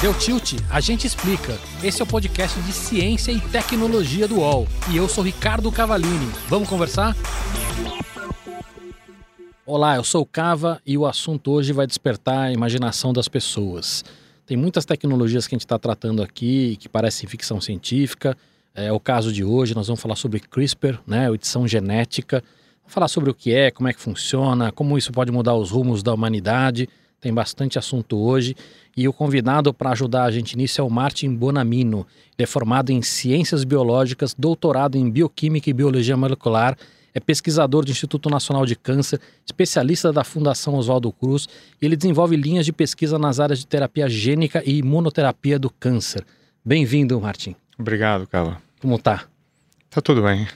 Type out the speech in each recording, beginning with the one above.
Deu tilt? A gente explica. Esse é o podcast de ciência e tecnologia do UOL. E eu sou Ricardo Cavalini. Vamos conversar? Olá, eu sou o Cava e o assunto hoje vai despertar a imaginação das pessoas. Tem muitas tecnologias que a gente está tratando aqui que parecem ficção científica. É o caso de hoje, nós vamos falar sobre CRISPR, né, edição genética. Falar sobre o que é, como é que funciona, como isso pode mudar os rumos da humanidade. Tem bastante assunto hoje. E o convidado para ajudar a gente nisso é o Martin Bonamino. Ele é formado em Ciências Biológicas, doutorado em Bioquímica e Biologia Molecular, é pesquisador do Instituto Nacional de Câncer, especialista da Fundação Oswaldo Cruz e ele desenvolve linhas de pesquisa nas áreas de terapia gênica e imunoterapia do câncer. Bem-vindo, Martin. Obrigado, Carla. Como tá? Tá tudo bem.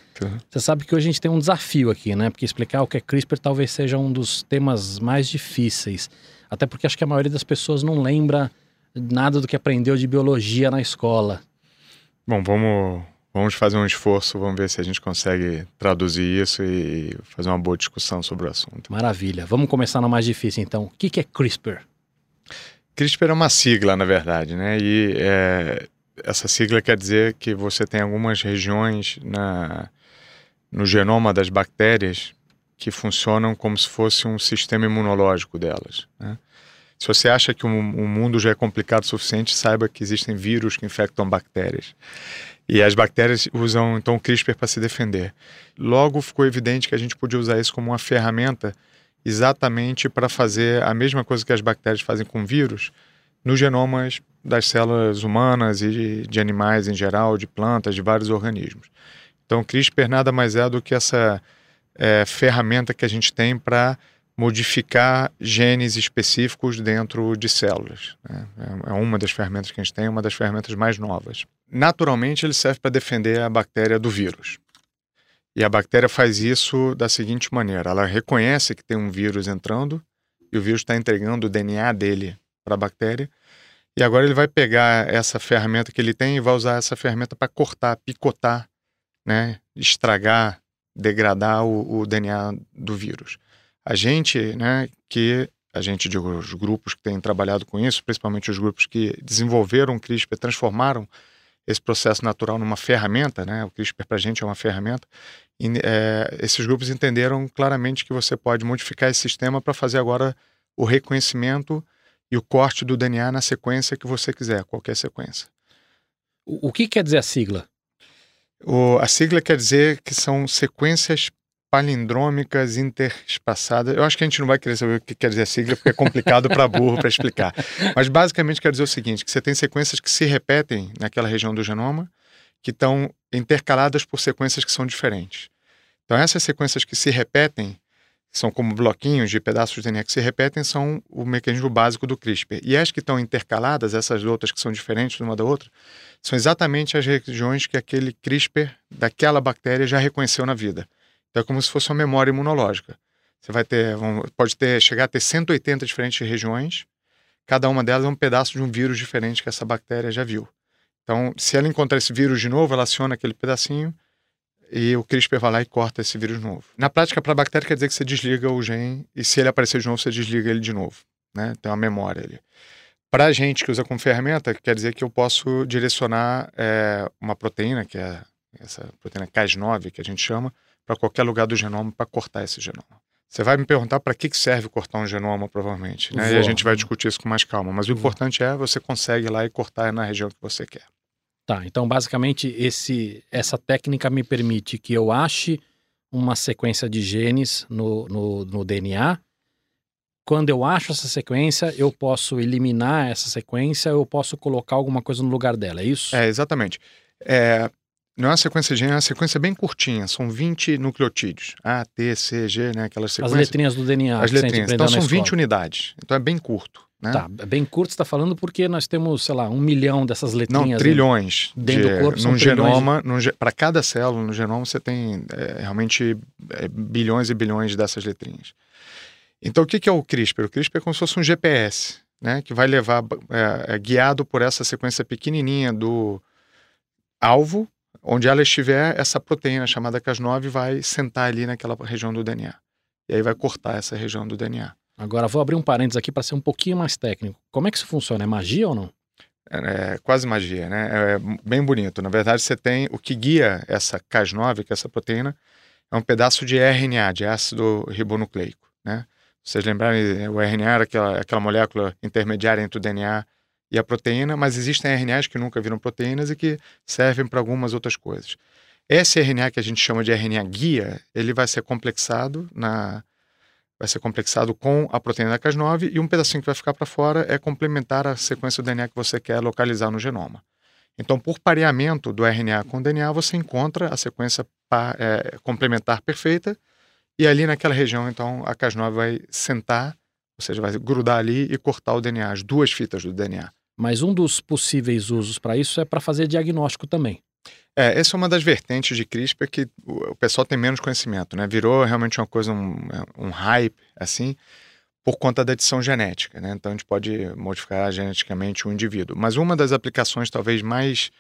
Você sabe que hoje a gente tem um desafio aqui, né? Porque explicar o que é CRISPR talvez seja um dos temas mais difíceis. Até porque acho que a maioria das pessoas não lembra nada do que aprendeu de biologia na escola. Bom, vamos, vamos fazer um esforço, vamos ver se a gente consegue traduzir isso e fazer uma boa discussão sobre o assunto. Maravilha. Vamos começar no mais difícil então. O que, que é CRISPR? CRISPR é uma sigla, na verdade, né? E é, essa sigla quer dizer que você tem algumas regiões na, no genoma das bactérias que funcionam como se fosse um sistema imunológico delas. Né? Se você acha que o, o mundo já é complicado o suficiente, saiba que existem vírus que infectam bactérias. E as bactérias usam então o CRISPR para se defender. Logo ficou evidente que a gente podia usar isso como uma ferramenta exatamente para fazer a mesma coisa que as bactérias fazem com vírus nos genomas das células humanas e de animais em geral, de plantas, de vários organismos. Então, CRISPR nada mais é do que essa é, ferramenta que a gente tem para modificar genes específicos dentro de células. Né? É, é uma das ferramentas que a gente tem, uma das ferramentas mais novas. Naturalmente, ele serve para defender a bactéria do vírus. E a bactéria faz isso da seguinte maneira: ela reconhece que tem um vírus entrando e o vírus está entregando o DNA dele para a bactéria. E agora ele vai pegar essa ferramenta que ele tem e vai usar essa ferramenta para cortar, picotar, né, estragar degradar o, o DNA do vírus. A gente, né, que a gente, digo, os grupos que têm trabalhado com isso, principalmente os grupos que desenvolveram o CRISPR, transformaram esse processo natural numa ferramenta, né? O CRISPR para a gente é uma ferramenta. E, é, esses grupos entenderam claramente que você pode modificar esse sistema para fazer agora o reconhecimento e o corte do DNA na sequência que você quiser, qualquer sequência. O, o que quer dizer a sigla? O, a sigla quer dizer que são sequências palindrômicas interespaçadas. Eu acho que a gente não vai querer saber o que quer dizer a sigla, porque é complicado para burro para explicar. Mas basicamente quer dizer o seguinte: que você tem sequências que se repetem naquela região do genoma, que estão intercaladas por sequências que são diferentes. Então, essas sequências que se repetem, são como bloquinhos de pedaços de DNA que se repetem, são o mecanismo básico do CRISPR. E as que estão intercaladas, essas outras que são diferentes uma da outra, são exatamente as regiões que aquele CRISPR daquela bactéria já reconheceu na vida. Então é como se fosse uma memória imunológica. Você vai ter, pode ter, chegar a ter 180 diferentes regiões, cada uma delas é um pedaço de um vírus diferente que essa bactéria já viu. Então, se ela encontrar esse vírus de novo, ela aciona aquele pedacinho e o CRISPR vai lá e corta esse vírus novo. Na prática, para a bactéria quer dizer que você desliga o gene e se ele aparecer de novo, você desliga ele de novo. Né? Tem uma memória ali. Para a gente que usa como ferramenta, quer dizer que eu posso direcionar é, uma proteína, que é essa proteína Cas9, que a gente chama, para qualquer lugar do genoma para cortar esse genoma. Você vai me perguntar para que serve cortar um genoma, provavelmente, né? E a gente vai discutir isso com mais calma. Mas o importante é você consegue ir lá e cortar na região que você quer. Tá, então basicamente esse, essa técnica me permite que eu ache uma sequência de genes no, no, no DNA. Quando eu acho essa sequência, eu posso eliminar essa sequência, eu posso colocar alguma coisa no lugar dela, é isso? É, exatamente. É, não é uma sequência de gene, é uma sequência bem curtinha, são 20 nucleotídeos. A, T, C, G, né? Aquelas sequências. As letrinhas do DNA. As letrinhas. Então são 20 unidades. Então é bem curto. Né? Tá, bem curto você está falando porque nós temos, sei lá, um milhão dessas letrinhas. Não, trilhões. Dentro de, do corpo. Num genoma, de... para cada célula no genoma você tem é, realmente é, bilhões e bilhões dessas letrinhas. Então o que, que é o CRISPR? O CRISPR é como se fosse um GPS, né? Que vai levar, é, é guiado por essa sequência pequenininha do alvo, onde ela estiver, essa proteína chamada Cas9 vai sentar ali naquela região do DNA. E aí vai cortar essa região do DNA. Agora vou abrir um parênteses aqui para ser um pouquinho mais técnico. Como é que isso funciona? É magia ou não? É, é quase magia, né? É bem bonito. Na verdade, você tem o que guia essa Cas9, que é essa proteína, é um pedaço de RNA, de ácido ribonucleico, né? Vocês lembrarem, o RNA era aquela, aquela molécula intermediária entre o DNA e a proteína, mas existem RNAs que nunca viram proteínas e que servem para algumas outras coisas. Esse RNA que a gente chama de RNA guia, ele vai ser complexado na vai ser complexado com a proteína da Cas9 e um pedacinho que vai ficar para fora é complementar a sequência do DNA que você quer localizar no genoma. Então, por pareamento do RNA com o DNA, você encontra a sequência é, complementar perfeita e ali naquela região, então, a Cas9 vai sentar, ou seja, vai grudar ali e cortar o DNA, as duas fitas do DNA. Mas um dos possíveis usos para isso é para fazer diagnóstico também. É, essa é uma das vertentes de CRISPR que o pessoal tem menos conhecimento, né? Virou realmente uma coisa, um, um hype, assim, por conta da edição genética, né? Então a gente pode modificar geneticamente um indivíduo. Mas uma das aplicações talvez mais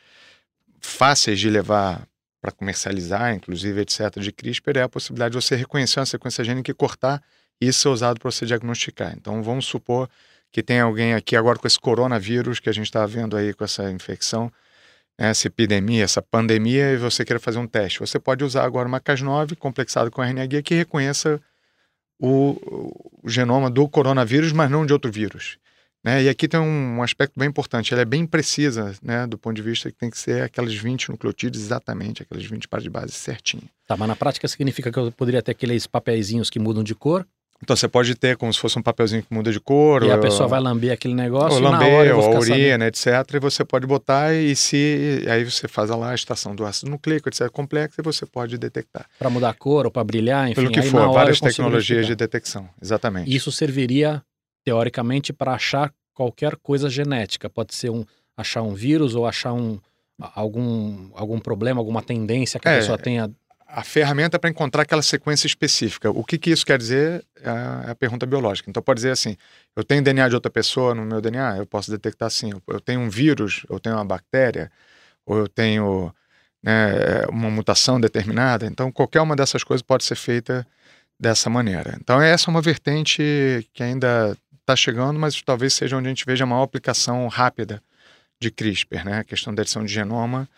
fáceis de levar para comercializar, inclusive, etc., de CRISPR, é a possibilidade de você reconhecer uma sequência gênica e cortar e isso ser usado para você diagnosticar. Então vamos supor que tem alguém aqui agora com esse coronavírus que a gente está vendo aí com essa infecção, essa epidemia, essa pandemia, e você queira fazer um teste. Você pode usar agora uma Cas9 complexada com RNA guia que reconheça o, o, genoma do coronavírus, mas não de outro vírus. Né? E aqui tem um, um, aspecto bem importante, ela é bem precisa, né, do ponto de vista que tem que ser aquelas 20 nucleotídeos exatamente, aquelas 20 pares de base certinho. Tá, mas na prática significa que eu poderia ter aqueles papeizinhos que mudam de cor então você pode ter como se fosse um papelzinho que muda de cor. E ou, a pessoa vai lamber aquele negócio. Ou lamber, ou a urina, etc. E você pode botar e se. Aí você faz lá a estação do ácido nucleico, etc. complexa e você pode detectar. Para mudar a cor ou para brilhar, enfim. Pelo que for, várias tecnologias de detecção. Exatamente. Isso serviria, teoricamente, para achar qualquer coisa genética. Pode ser um achar um vírus ou achar um, algum, algum problema, alguma tendência que a é, pessoa tenha a ferramenta para encontrar aquela sequência específica. O que, que isso quer dizer é, é a pergunta biológica. Então pode dizer assim: eu tenho DNA de outra pessoa no meu DNA, eu posso detectar assim. Eu tenho um vírus, eu tenho uma bactéria, ou eu tenho né, uma mutação determinada. Então qualquer uma dessas coisas pode ser feita dessa maneira. Então essa é uma vertente que ainda está chegando, mas talvez seja onde a gente veja a maior aplicação rápida de CRISPR, né? A questão da edição de genoma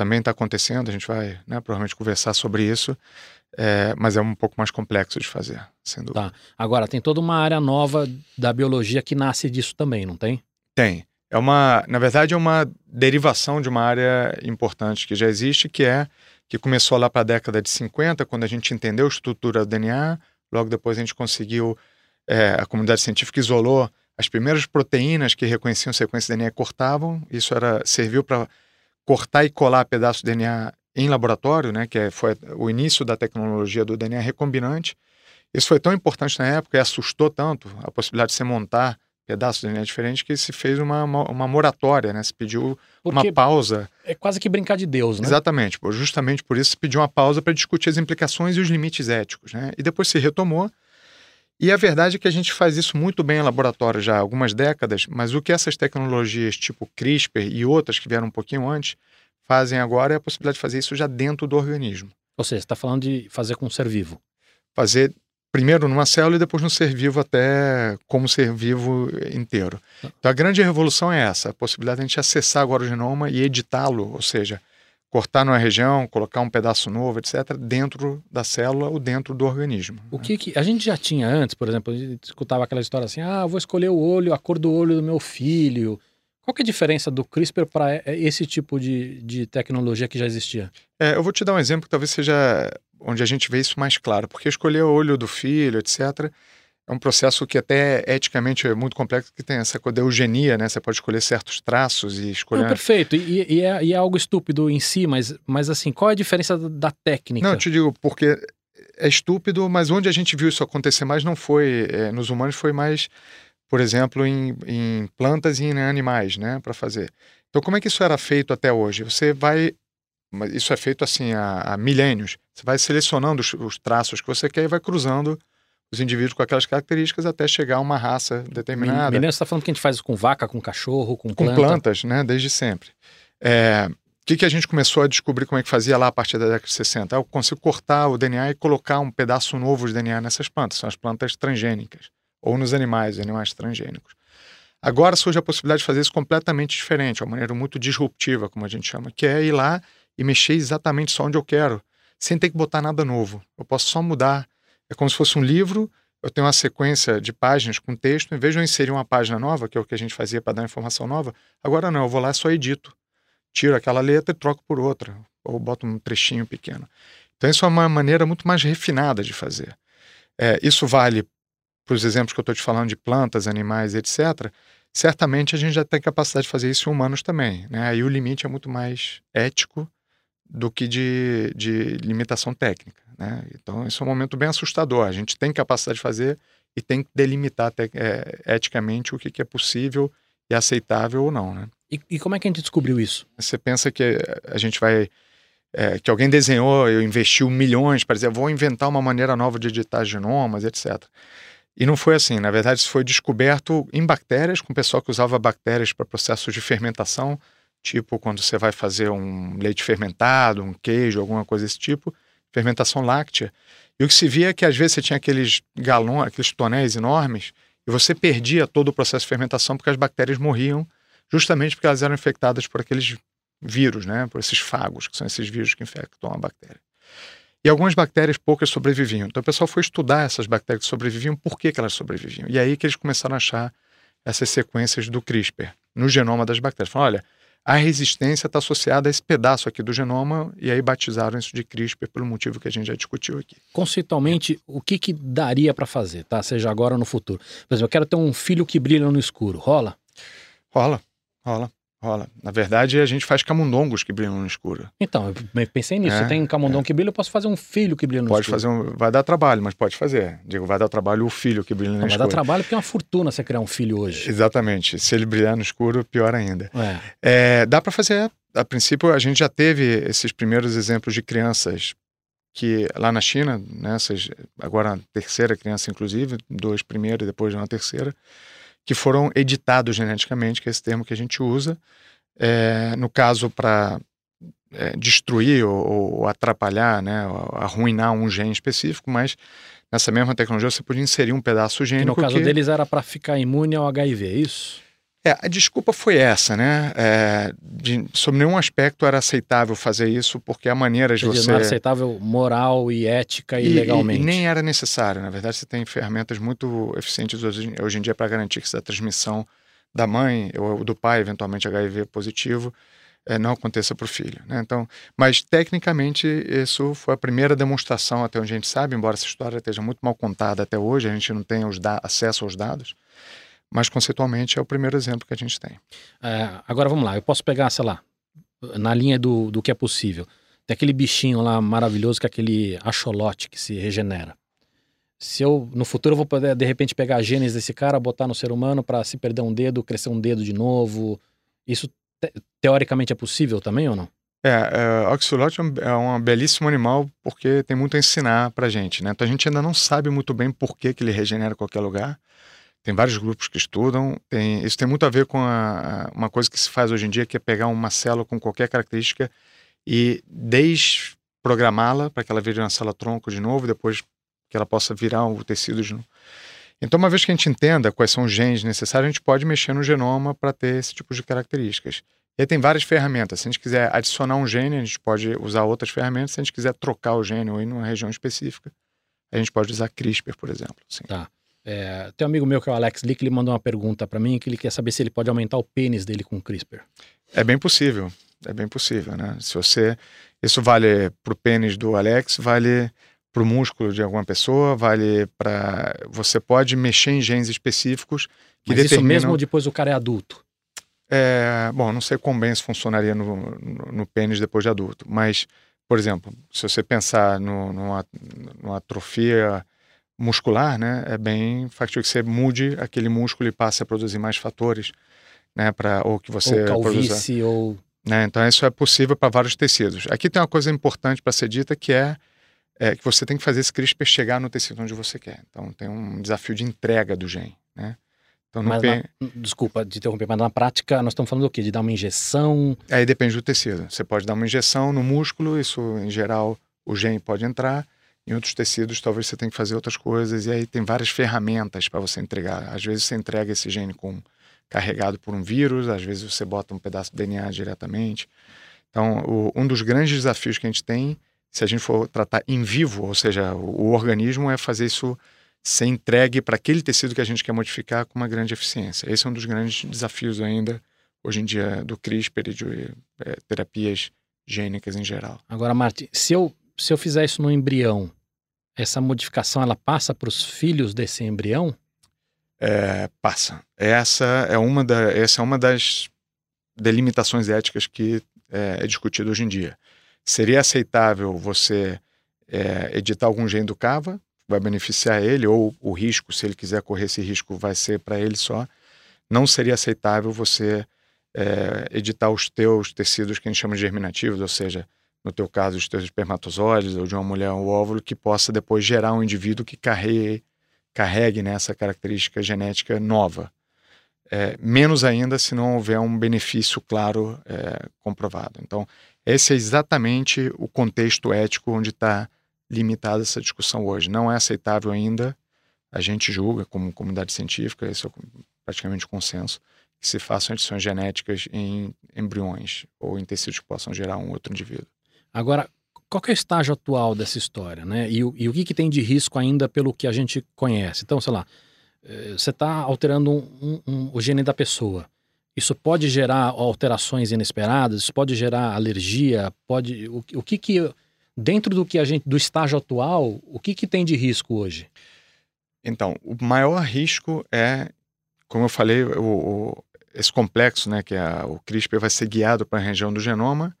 também está acontecendo, a gente vai né, provavelmente conversar sobre isso, é, mas é um pouco mais complexo de fazer, sem dúvida. Tá. Agora, tem toda uma área nova da biologia que nasce disso também, não tem? Tem. É uma, na verdade, é uma derivação de uma área importante que já existe, que é que começou lá para a década de 50, quando a gente entendeu a estrutura do DNA, logo depois a gente conseguiu, é, a comunidade científica isolou as primeiras proteínas que reconheciam sequência de DNA e cortavam, isso era serviu para cortar e colar pedaços de DNA em laboratório, né, que é, foi o início da tecnologia do DNA recombinante. Isso foi tão importante na época e assustou tanto a possibilidade de se montar pedaços de DNA diferentes que se fez uma, uma, uma moratória, né? Se pediu Porque uma pausa. É quase que brincar de Deus, né? Exatamente. Justamente por isso se pediu uma pausa para discutir as implicações e os limites éticos, né? E depois se retomou e a verdade é que a gente faz isso muito bem em laboratório já há algumas décadas, mas o que essas tecnologias tipo CRISPR e outras que vieram um pouquinho antes fazem agora é a possibilidade de fazer isso já dentro do organismo. Ou seja, você está falando de fazer com ser vivo. Fazer primeiro numa célula e depois no ser vivo até como ser vivo inteiro. Então a grande revolução é essa, a possibilidade de a gente acessar agora o genoma e editá-lo, ou seja, cortar numa região, colocar um pedaço novo, etc., dentro da célula ou dentro do organismo. O que, que a gente já tinha antes, por exemplo, a gente escutava aquela história assim: ah, vou escolher o olho, a cor do olho do meu filho. Qual que é a diferença do CRISPR para esse tipo de, de tecnologia que já existia? É, eu vou te dar um exemplo que talvez seja onde a gente vê isso mais claro, porque escolher o olho do filho, etc., é um processo que até eticamente é muito complexo, que tem essa coisa da eugenia, né? Você pode escolher certos traços e escolher... Não, perfeito, e, e, é, e, é, algo estúpido em si, mas, mas assim, qual é a diferença da técnica? Não, eu te digo, porque é estúpido, mas onde a gente viu isso acontecer mais não foi é, nos humanos, foi mais, por exemplo, em, em plantas e em animais, né? Para fazer. Então, como é que isso era feito até hoje? Você vai isso é feito assim há, há milênios. Você vai selecionando os, os, traços que você quer e vai cruzando os indivíduos com aquelas características até chegar a uma raça determinada. Menino, você está falando que a gente faz isso com vaca, com cachorro, com planta? Com plantas, né? Desde sempre. É, o que, que a gente começou a descobrir como é que fazia lá a partir da década de 60? Eu consigo cortar o DNA e colocar um pedaço novo de DNA nessas plantas, são as plantas transgênicas, ou nos animais, animais transgênicos. Agora surge a possibilidade de fazer isso completamente diferente, uma maneira muito disruptiva, como a gente chama, que é ir lá e mexer exatamente só onde eu quero, sem ter que botar nada novo. Eu posso só mudar. É como se fosse um livro, eu tenho uma sequência de páginas com texto, em vez de eu inserir uma página nova, que é o que a gente fazia para dar informação nova, agora não, eu vou lá e só edito. Tiro aquela letra e troco por outra, ou boto um trechinho pequeno. Então, isso é uma maneira muito mais refinada de fazer. É, isso vale para os exemplos que eu estou te falando de plantas, animais, etc., certamente a gente já tem capacidade de fazer isso em humanos também. Né? Aí o limite é muito mais ético do que de, de limitação técnica. Né? Então, isso é um momento bem assustador. A gente tem capacidade de fazer e tem que delimitar é, eticamente o que, que, é possível e aceitável ou não. Né? E, e, como é que a gente descobriu isso? Você pensa que a gente vai. É, que alguém desenhou, eu investiu milhões para dizer, vou inventar uma maneira nova de editar genomas, etc. E não foi assim. Na verdade, isso foi descoberto em bactérias, com o pessoal que usava bactérias para processos de fermentação, tipo quando você vai fazer um leite fermentado, um queijo, alguma coisa desse tipo, fermentação láctea. E o que se via é que às vezes você tinha aqueles galões, aqueles tonéis enormes, e você perdia todo o processo de fermentação porque as bactérias morriam, justamente porque elas eram infectadas por aqueles vírus, né? por esses fagos, que são esses vírus que infectam a bactéria. E algumas bactérias, poucas sobreviviam. Então o pessoal foi estudar essas bactérias que sobreviviam, por que, que elas sobreviviam. E aí que eles começaram a achar essas sequências do CRISPR no genoma das bactérias. Falaram, olha, a resistência está associada a esse pedaço aqui do genoma, e aí batizaram isso de CRISPR pelo motivo que a gente já discutiu aqui. Conceitualmente, o que, que daria para fazer, tá? Seja agora ou no futuro. Por exemplo, eu quero ter um filho que brilha no escuro. Rola? Rola, rola. Rola. Na verdade, a gente faz camundongos que brilham no escuro. Então, eu pensei nisso. É, tem camundongo é. que brilha, eu posso fazer um filho que brilha no pode escuro. Pode fazer um... Vai dar trabalho, mas pode fazer. Digo, vai dar trabalho o filho que brilha no escuro. Vai dar trabalho porque é uma fortuna você criar um filho hoje. Exatamente. Se ele brilhar no escuro, pior ainda. É. É, dá para fazer. A princípio, a gente já teve esses primeiros exemplos de crianças que lá na China, nessas, né, agora a terceira criança, inclusive, dois primeiros e depois uma terceira, que foram editados geneticamente, que é esse termo que a gente usa é, no caso para é, destruir ou, ou, atrapalhar, né, arruinar um gene específico, mas nessa mesma tecnologia você podia inserir um pedaço gênico. E no caso que... deles era para ficar imune ao HIV, é isso? É, a desculpa foi essa, né? É, de, sob nenhum aspecto era aceitável fazer isso, porque a maneira de você. Não era aceitável moral e ética e, e legalmente. E, e, nem era necessário. Na verdade, você tem ferramentas muito eficientes hoje, hoje em dia para garantir que essa transmissão da mãe ou do pai, eventualmente HIV positivo, é, não aconteça para o filho. Né? Então, mas tecnicamente isso foi a primeira demonstração até onde a gente sabe, embora essa história esteja muito mal contada até hoje, a gente não tem os acesso aos dados, mas conceitualmente é o primeiro exemplo que a gente tem. É, agora vamos lá, eu posso pegar, sei lá, na linha do, do que é possível. Tem aquele bichinho lá maravilhoso que é aquele acholote que se regenera se eu no futuro eu vou poder de repente pegar a genes desse cara, botar no ser humano para se perder um dedo, crescer um dedo de novo, isso te teoricamente é possível também ou não? É, é o oxalote é, é um belíssimo animal porque tem muito a ensinar pra gente, né? Então a gente ainda não sabe muito bem por que, que ele regenera em qualquer lugar. Tem vários grupos que estudam. Tem, isso tem muito a ver com a, uma coisa que se faz hoje em dia, que é pegar uma célula com qualquer característica e desprogramá-la para que ela vire uma célula tronco de novo, depois que ela possa virar o tecido de novo. Então, uma vez que a gente entenda quais são os genes necessários, a gente pode mexer no genoma para ter esse tipo de características. E aí tem várias ferramentas. Se a gente quiser adicionar um gene, a gente pode usar outras ferramentas. Se a gente quiser trocar o gene ou ir região específica, a gente pode usar CRISPR, por exemplo. Sim. Tá. É, tem um amigo meu que é o Alex Lee, que ele mandou uma pergunta para mim, que ele quer saber se ele pode aumentar o pênis dele com CRISPR. É bem possível. É bem possível, né? Se você... Isso vale para o pênis do Alex, vale para o músculo de alguma pessoa, vale para. Você pode mexer em genes específicos que Mas determinam. Isso mesmo depois o cara é adulto? É, bom, não sei quão bem isso funcionaria no, no, no, pênis depois de adulto, mas, por exemplo, se você pensar no, numa, numa atrofia muscular, né, é bem factível que você mude aquele músculo e passe a produzir mais fatores, né, para ou que você ou calvície produza, ou né, então isso é possível para vários tecidos. Aqui tem uma coisa importante para ser dita que é é que você tem que fazer esse CRISPR chegar no tecido onde você quer. Então tem um desafio de entrega do gene, né? Então, mas na, desculpa de interromper, mas na prática nós estamos falando do quê? De dar uma injeção? Aí depende do tecido. Você pode dar uma injeção no músculo, isso em geral o gene pode entrar. Em outros tecidos, talvez você tenha que fazer outras coisas, e aí tem várias ferramentas para você entregar. Às vezes você entrega esse gene com, carregado por um vírus, às vezes você bota um pedaço de DNA diretamente. Então, o, um dos grandes desafios que a gente tem, se a gente for tratar em vivo, ou seja, o, o organismo, é fazer isso ser entregue para aquele tecido que a gente quer modificar com uma grande eficiência. Esse é um dos grandes desafios ainda, hoje em dia, do CRISPR e de é, terapias gênicas em geral. Agora, Martin, se eu, se eu fizer isso no embrião, essa modificação ela passa para os filhos desse embrião? É, passa. Essa é uma da, essa é uma das delimitações éticas que é, é discutido hoje em dia. Seria aceitável você é, editar algum gene do cava, vai beneficiar ele, ou o risco, se ele quiser correr esse risco, vai ser para ele só. Não seria aceitável você é, editar os teus tecidos que a gente chama de germinativos, ou seja, no teu caso, os teus espermatozoides, ou de uma mulher, um óvulo, que possa depois gerar um indivíduo que carregue, carregue né, essa característica genética nova. É, menos ainda se não houver um benefício claro é, comprovado. Então, esse é exatamente o contexto ético onde está limitada essa discussão hoje. Não é aceitável ainda, a gente julga como comunidade científica, isso é praticamente consenso, que se façam edições genéticas em embriões ou em tecidos que possam gerar um outro indivíduo. Agora, qual é o estágio atual dessa história, né? E, e o que, que, tem de risco ainda pelo que a gente conhece? Então, sei lá, eh, você está alterando um, um, um, o gene da pessoa. Isso pode gerar alterações inesperadas, isso pode gerar alergia, pode. O, o que que dentro do que a gente do estágio atual, o que, que tem de risco hoje? Então, o maior risco é, como eu falei, o, o esse complexo, né, que é o CRISPR vai ser guiado para a região do genoma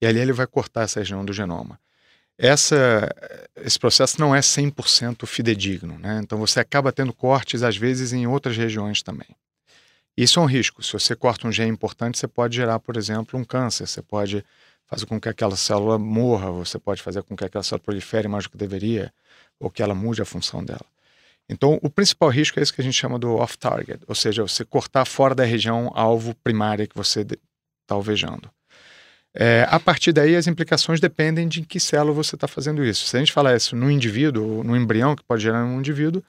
e ali ele vai cortar essa região do genoma. Essa, esse processo não é 100% fidedigno, né? Então você acaba tendo cortes às vezes em outras regiões também. Isso é um risco. Se você corta um gene importante, você pode gerar, por exemplo, um câncer, você pode fazer com que aquela célula morra, você pode fazer com que aquela célula prolifere mais do que deveria, ou que ela mude a função dela. Então, o principal risco é isso que a gente chama do off-target, ou seja, você cortar fora da região alvo primária que você está alvejando. É, a partir daí, as implicações dependem de em que célula você está fazendo isso. Se a gente falar isso no indivíduo, no embrião, que pode gerar um indivíduo,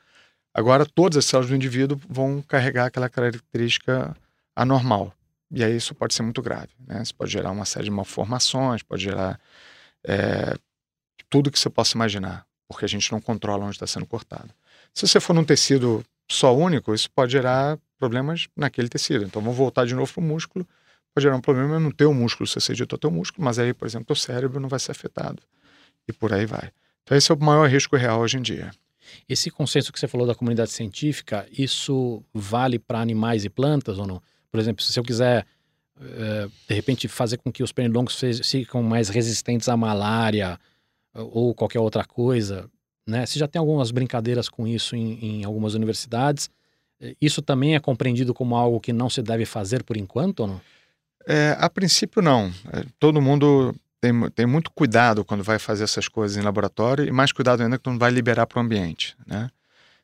agora todas as células do indivíduo vão carregar aquela característica anormal. E aí isso pode ser muito grave. Né? Isso pode gerar uma série de malformações, pode gerar é, tudo que você possa imaginar, porque a gente não controla onde está sendo cortado. Se você for num tecido só único, isso pode gerar problemas naquele tecido. Então vamos voltar de novo para o músculo. Pode gerar um problema no teu músculo, se você editou teu músculo, mas aí, por exemplo, teu cérebro não vai ser afetado. E por aí vai. Então esse é o maior risco real hoje em dia. Esse consenso que você falou da comunidade científica, isso vale para animais e plantas ou não? Por exemplo, se eu quiser, eh, de repente, fazer com que os pernilongos fiquem mais resistentes à malária ou qualquer outra coisa, né? Você já tem algumas brincadeiras com isso em, em algumas universidades. Eh, isso também é compreendido como algo que não se deve fazer por enquanto ou não? É, a princípio, não. É, todo mundo tem, tem muito cuidado quando vai fazer essas coisas em laboratório e mais cuidado ainda quando vai liberar para o ambiente, né?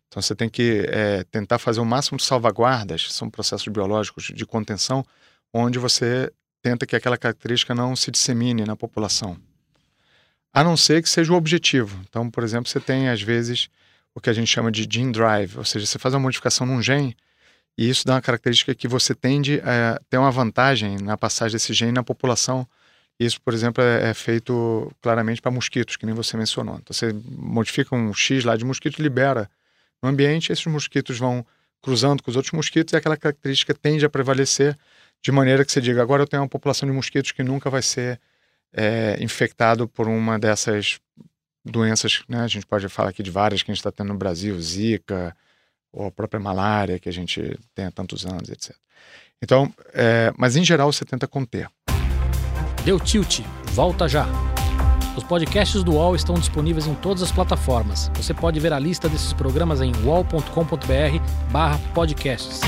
Então você tem que é, tentar fazer o máximo de salvaguardas, são processos biológicos de contenção, onde você tenta que aquela característica não se dissemine na população. A não ser que seja o objetivo. Então, por exemplo, você tem às vezes o que a gente chama de gene drive, ou seja, você faz uma modificação num gene e isso dá uma característica que você tende a ter uma vantagem na passagem desse gene na população. Isso, por exemplo, é, é feito claramente para mosquitos, que nem você mencionou. Então, você modifica um X lá de mosquito, libera no ambiente, esses mosquitos vão cruzando com os outros mosquitos e aquela característica tende a prevalecer de maneira que você diga, agora eu tenho uma população de mosquitos que nunca vai ser é, infectado por uma dessas doenças, né? A gente pode falar aqui de várias que a gente está tendo no Brasil, Zika, ou a própria malária que a gente tem há tantos anos, etc. Então, é, mas em geral você tenta conter. Deu tilt, volta já. Os podcasts do UOL estão disponíveis em todas as plataformas. Você pode ver a lista desses programas em uol.com.br/podcasts.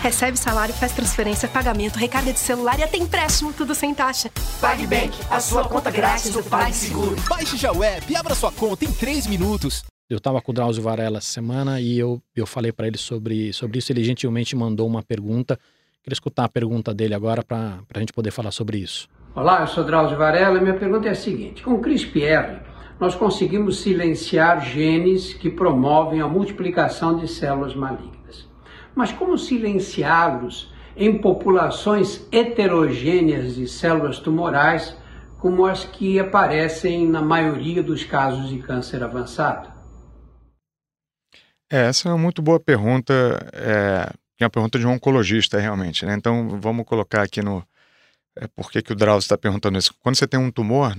Recebe salário, faz transferência, pagamento, recarga de celular e até empréstimo, tudo sem taxa. PagBank, a sua conta grátis do PagSeguro. Baixe já o app e abra sua conta em 3 minutos. Eu estava com o Drauzio Varela essa semana e eu, eu falei para ele sobre, sobre isso. Ele gentilmente mandou uma pergunta. Queria escutar a pergunta dele agora para a gente poder falar sobre isso. Olá, eu sou Drauzio Varela minha pergunta é a seguinte: com o CRISPR, nós conseguimos silenciar genes que promovem a multiplicação de células malignas. Mas como silenciá-los em populações heterogêneas de células tumorais, como as que aparecem na maioria dos casos de câncer avançado? É, essa é uma muito boa pergunta, é, é uma pergunta de um oncologista realmente, né? Então vamos colocar aqui no, é, por que, que o Drauzio está perguntando isso? Quando você tem um tumor,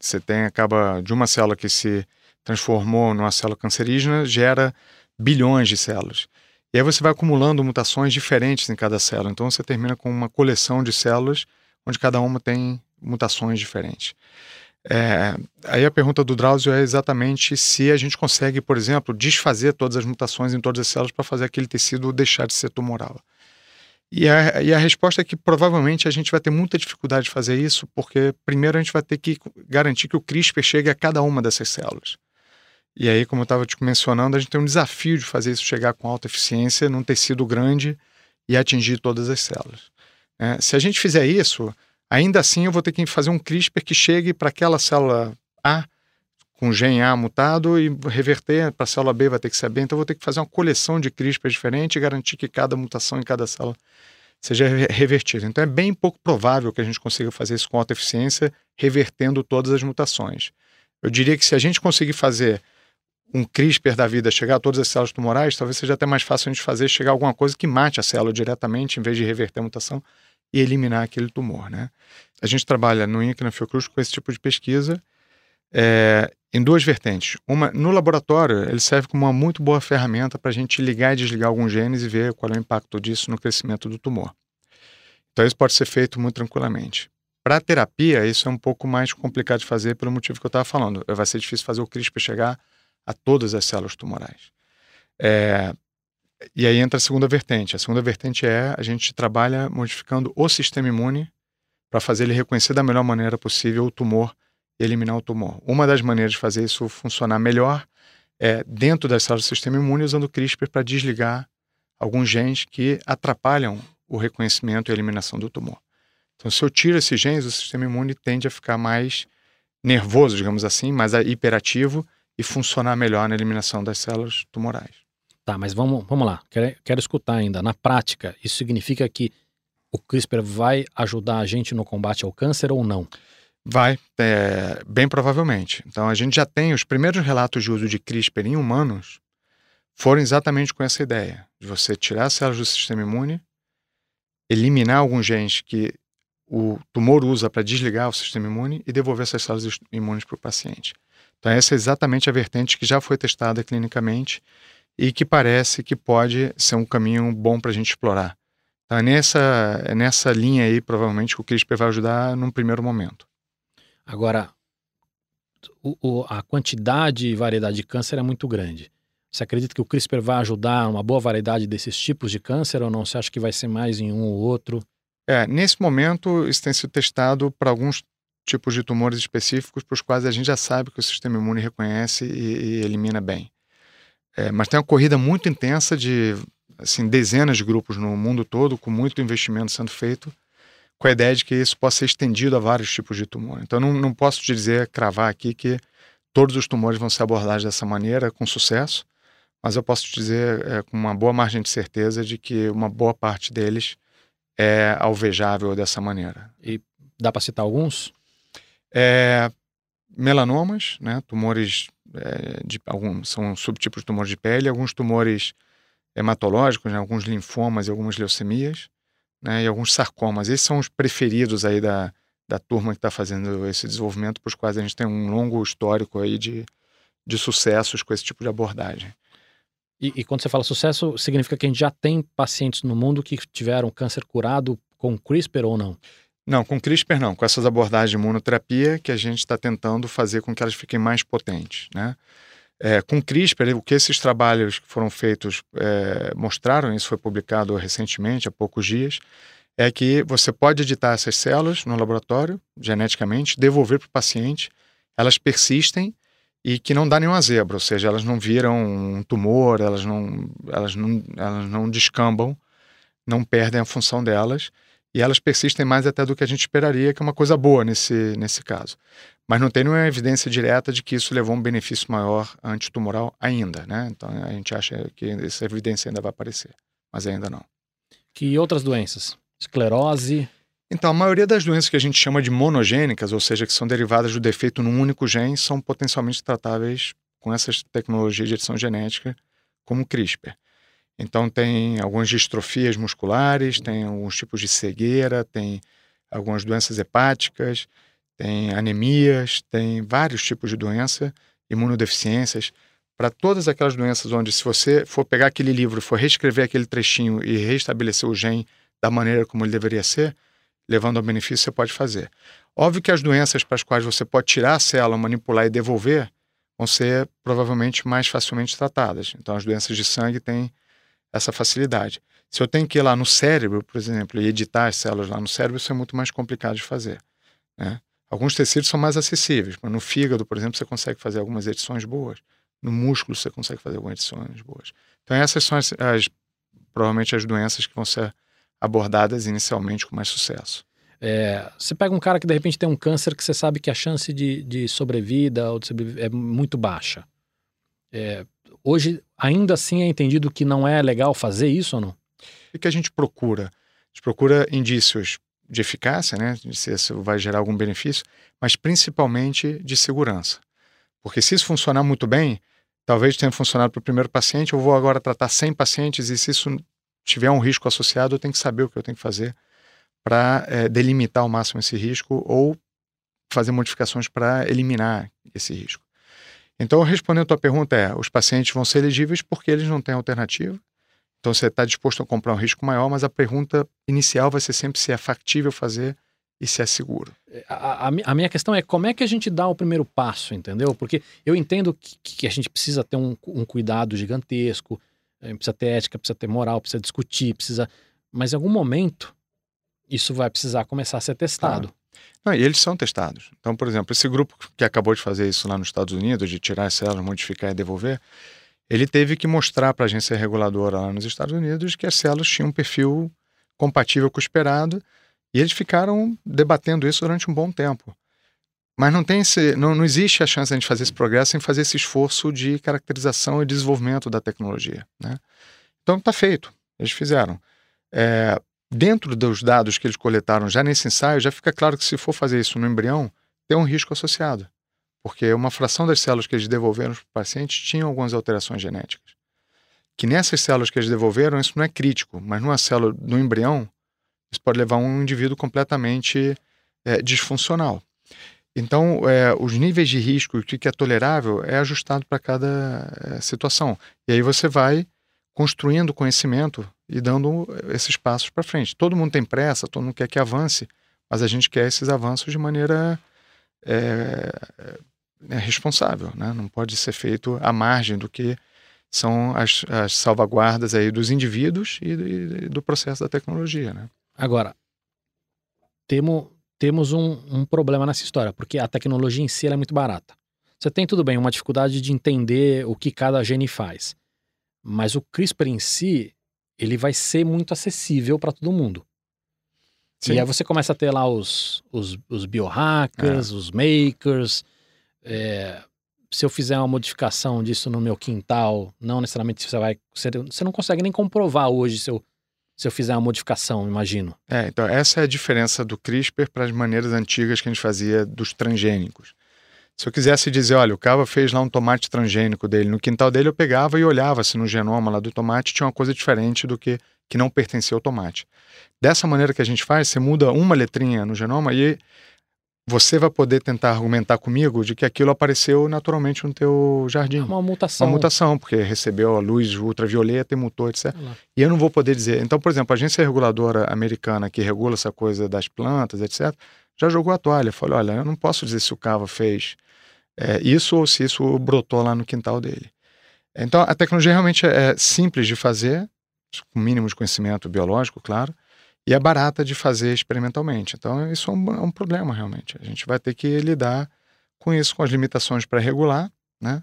você tem acaba de uma célula que se transformou numa célula cancerígena, gera bilhões de células. E aí você vai acumulando mutações diferentes em cada célula. Então você termina com uma coleção de células onde cada uma tem mutações diferentes. É, aí a pergunta do Drauzio é exatamente se a gente consegue, por exemplo, desfazer todas as mutações em todas as células para fazer aquele tecido deixar de ser tumoral. E a, e a resposta é que provavelmente a gente vai ter muita dificuldade de fazer isso, porque primeiro a gente vai ter que garantir que o CRISPR chegue a cada uma dessas células. E aí, como eu estava te mencionando, a gente tem um desafio de fazer isso chegar com alta eficiência num tecido grande e atingir todas as células. É, se a gente fizer isso, ainda assim eu vou ter que fazer um CRISPR que chegue para aquela célula A com gene A mutado e reverter para a célula B vai ter que ser B, então eu vou ter que fazer uma coleção de CRISPR diferente e garantir que cada mutação em cada célula seja revertida. Então é bem pouco provável que a gente consiga fazer isso com alta eficiência, revertendo todas as mutações. Eu diria que se a gente conseguir fazer um CRISPR da vida chegar a todas as células tumorais, talvez seja até mais fácil a gente fazer chegar alguma coisa que mate a célula diretamente, em vez de reverter a mutação e eliminar aquele tumor. Né? A gente trabalha no INCA na Fiocruz com esse tipo de pesquisa é, em duas vertentes. Uma, no laboratório, ele serve como uma muito boa ferramenta para a gente ligar e desligar alguns genes e ver qual é o impacto disso no crescimento do tumor. Então, isso pode ser feito muito tranquilamente. Para a terapia, isso é um pouco mais complicado de fazer pelo motivo que eu estava falando. Vai ser difícil fazer o CRISPR chegar a todas as células tumorais. É, e aí entra a segunda vertente. A segunda vertente é a gente trabalha modificando o sistema imune para fazer ele reconhecer da melhor maneira possível o tumor e eliminar o tumor. Uma das maneiras de fazer isso funcionar melhor é dentro das células do sistema imune usando o CRISPR para desligar alguns genes que atrapalham o reconhecimento e a eliminação do tumor. Então, se eu tiro esses genes, o sistema imune tende a ficar mais nervoso, digamos assim, mais hiperativo e funcionar melhor na eliminação das células tumorais. Tá, mas vamos, vamos lá. Quero, quero escutar ainda. Na prática, isso significa que o CRISPR vai ajudar a gente no combate ao câncer ou não? Vai, é, bem provavelmente. Então a gente já tem os primeiros relatos de uso de CRISPR em humanos foram exatamente com essa ideia de você tirar as células do sistema imune, eliminar alguns genes que o tumor usa para desligar o sistema imune e devolver essas células imunes para o paciente. Então essa é exatamente a vertente que já foi testada clinicamente e que parece que pode ser um caminho bom para a gente explorar. É nessa, nessa linha aí, provavelmente, que o CRISPR vai ajudar num primeiro momento. Agora, o, o, a quantidade e variedade de câncer é muito grande. Você acredita que o CRISPR vai ajudar uma boa variedade desses tipos de câncer ou não? Você acha que vai ser mais em um ou outro? É, nesse momento, isso tem sido testado para alguns tipos de tumores específicos para os quais a gente já sabe que o sistema imune reconhece e, e elimina bem. É, mas tem uma corrida muito intensa de assim, dezenas de grupos no mundo todo, com muito investimento sendo feito, com a ideia de que isso possa ser estendido a vários tipos de tumor. Então, não, não posso te dizer, cravar aqui, que todos os tumores vão ser abordados dessa maneira, com sucesso, mas eu posso te dizer é, com uma boa margem de certeza de que uma boa parte deles é alvejável dessa maneira. E dá para citar alguns? É, melanomas, né, tumores é, de alguns são subtipos de tumores de pele, alguns tumores hematológicos, né, alguns linfomas e algumas leucemias né, e alguns sarcomas. Esses são os preferidos aí da, da turma que está fazendo esse desenvolvimento, para os quais a gente tem um longo histórico aí de, de sucessos com esse tipo de abordagem. E, e, quando você fala sucesso, significa que a gente já tem pacientes no mundo que tiveram câncer curado com CRISPR ou não? Não, com CRISPR não. Com essas abordagens de imunoterapia que a gente está tentando fazer com que elas fiquem mais potentes, né? É, com CRISPR, o que esses trabalhos que foram feitos é, mostraram, isso foi publicado recentemente, há poucos dias, é que você pode editar essas células no laboratório, geneticamente, devolver para o paciente, elas persistem e que não dá nenhuma zebra, ou seja, elas não viram um tumor, elas não, elas não, elas não descambam, não perdem a função delas, e elas persistem mais até do que a gente esperaria, que é uma coisa boa nesse, nesse caso. Mas não tem nenhuma evidência direta de que isso levou um benefício maior antitumoral ainda, né? Então a gente acha que essa evidência ainda vai aparecer, mas ainda não. Que outras doenças? Esclerose? Então, a maioria das doenças que a gente chama de monogênicas, ou seja, que são derivadas do defeito num único gene, são potencialmente tratáveis com essas tecnologias de edição genética, como o CRISPR. Então, tem algumas distrofias musculares, tem alguns tipos de cegueira, tem algumas doenças hepáticas, tem anemias, tem vários tipos de doença, imunodeficiências. Para todas aquelas doenças onde, se você for pegar aquele livro, for reescrever aquele trechinho e restabelecer o gene da maneira como ele deveria ser, levando ao benefício, você pode fazer. Óbvio que as doenças para as quais você pode tirar a célula, manipular e devolver, vão ser provavelmente mais facilmente tratadas. Então, as doenças de sangue têm essa facilidade. Se eu tenho que ir lá no cérebro, por exemplo, e editar as células lá no cérebro, isso é muito mais complicado de fazer. Né? Alguns tecidos são mais acessíveis, mas no fígado, por exemplo, você consegue fazer algumas edições boas. No músculo, você consegue fazer algumas edições boas. Então, essas são as, as provavelmente as doenças que vão ser abordadas inicialmente com mais sucesso. É, você pega um cara que de repente tem um câncer que você sabe que a chance de, de sobrevida ou de sobreviver é muito baixa. É, hoje, ainda assim, é entendido que não é legal fazer isso ou não? O que a gente procura? A gente procura indícios de eficácia, né, de se isso vai gerar algum benefício, mas principalmente de segurança. Porque se isso funcionar muito bem, talvez tenha funcionado para o primeiro paciente, eu vou agora tratar 100 pacientes e se isso tiver um risco associado, eu tenho que saber o que eu tenho que fazer para é, delimitar ao máximo esse risco ou fazer modificações para eliminar esse risco. Então, respondendo a tua pergunta é, os pacientes vão ser elegíveis porque eles não têm alternativa, então você está disposto a comprar um risco maior, mas a pergunta inicial vai ser sempre se é factível fazer e se é seguro. É, a, a, a, minha questão é como é que a gente dá o primeiro passo, entendeu? Porque eu entendo que, que a gente precisa ter um, um, cuidado gigantesco, eh, precisa ter ética, precisa ter moral, precisa discutir, precisa. Mas em algum momento isso vai precisar começar a ser testado. Não, e eles são testados. Então, por exemplo, esse grupo que acabou de fazer isso lá nos Estados Unidos, de tirar as células, modificar e devolver, ele teve que mostrar para a agência reguladora lá nos Estados Unidos que as células tinham um perfil compatível com o esperado e eles ficaram debatendo isso durante um bom tempo. Mas não, tem esse, não, não existe a chance de a gente fazer esse progresso sem fazer esse esforço de caracterização e desenvolvimento da tecnologia. Né? Então está feito, eles fizeram. É, dentro dos dados que eles coletaram já nesse ensaio, já fica claro que se for fazer isso no embrião, tem um risco associado porque uma fração das células que eles devolveram para o paciente tinha algumas alterações genéticas. Que nessas células que eles devolveram, isso não é crítico, mas numa célula, no embrião, isso pode levar um indivíduo completamente é, disfuncional. Então, é, os níveis de risco, o que é tolerável, é ajustado para cada é, situação. E aí você vai construindo conhecimento e dando esses passos para frente. Todo mundo tem pressa, todo mundo quer que avance, mas a gente quer esses avanços de maneira é, é responsável, né? não pode ser feito à margem do que são as, as salvaguardas aí dos indivíduos e, e, do processo da tecnologia. Né? Agora, temo, temos um, um, problema nessa história, porque a tecnologia em si é muito barata. Você tem, tudo bem, uma dificuldade de entender o que cada gene faz, mas o CRISPR em si, ele vai ser muito acessível para todo mundo. Sim. E aí você começa a ter lá os, os, os biohackers, é. os makers, é, se eu fizer uma modificação disso no meu quintal, não necessariamente você vai. Você, você não consegue nem comprovar hoje se eu, se eu fizer uma modificação, imagino. É, então essa é a diferença do CRISPR para as maneiras antigas que a gente fazia dos transgênicos. Se eu quisesse dizer, olha, o Cava fez lá um tomate transgênico dele, no quintal dele eu pegava e olhava se no genoma lá do tomate tinha uma coisa diferente do que que não pertencia ao tomate. Dessa maneira que a gente faz, você muda uma letrinha no genoma e você vai poder tentar argumentar comigo de que aquilo apareceu naturalmente no teu jardim. Uma mutação. Uma mutação, porque recebeu a luz ultravioleta e mutou, etc. E eu não vou poder dizer. Então, por exemplo, a agência reguladora americana que regula essa coisa das plantas, etc., já jogou a toalha. Falou: olha, eu não posso dizer se o cava fez é, isso ou se isso brotou lá no quintal dele. Então, a tecnologia realmente é simples de fazer, com mínimo de conhecimento biológico, claro e é barata de fazer experimentalmente. Então, isso é um, é um, problema realmente. A gente vai ter que lidar com isso, com as limitações para regular, né?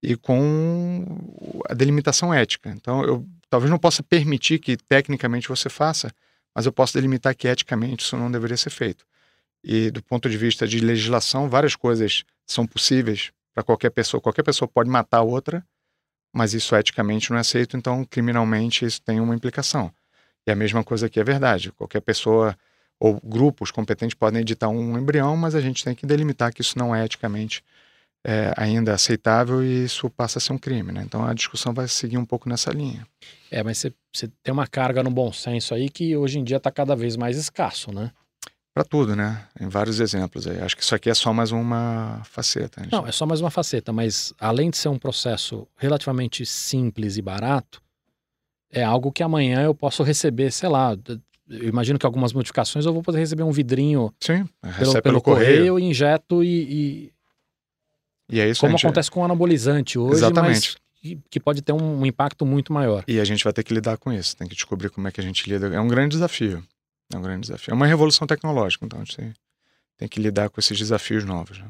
E com a delimitação ética. Então, eu talvez não possa permitir que tecnicamente você faça, mas eu posso delimitar que eticamente isso não deveria ser feito. E do ponto de vista de legislação, várias coisas são possíveis para qualquer pessoa. Qualquer pessoa pode matar outra, mas isso eticamente não é aceito, então criminalmente isso tem uma implicação. E a mesma coisa aqui é verdade. Qualquer pessoa ou grupos competentes podem editar um embrião, mas a gente tem que delimitar que isso não é eticamente é, ainda aceitável e isso passa a ser um crime. Né? Então a discussão vai seguir um pouco nessa linha. É, mas você tem uma carga no bom senso aí que hoje em dia está cada vez mais escasso, né? Para tudo, né? Em vários exemplos aí. Acho que isso aqui é só mais uma faceta. Né? Não, é só mais uma faceta, mas além de ser um processo relativamente simples e barato, é algo que amanhã eu posso receber, sei lá, eu imagino que algumas modificações eu vou poder receber um vidrinho Sim, pelo, pelo, pelo correio, injeto e, e... E é isso Como gente... acontece com o anabolizante hoje, Exatamente. mas que pode ter um impacto muito maior. E a gente vai ter que lidar com isso, tem que descobrir como é que a gente lida. É um grande desafio. É um grande desafio. É uma revolução tecnológica, então a gente tem, que lidar com esses desafios novos. Né?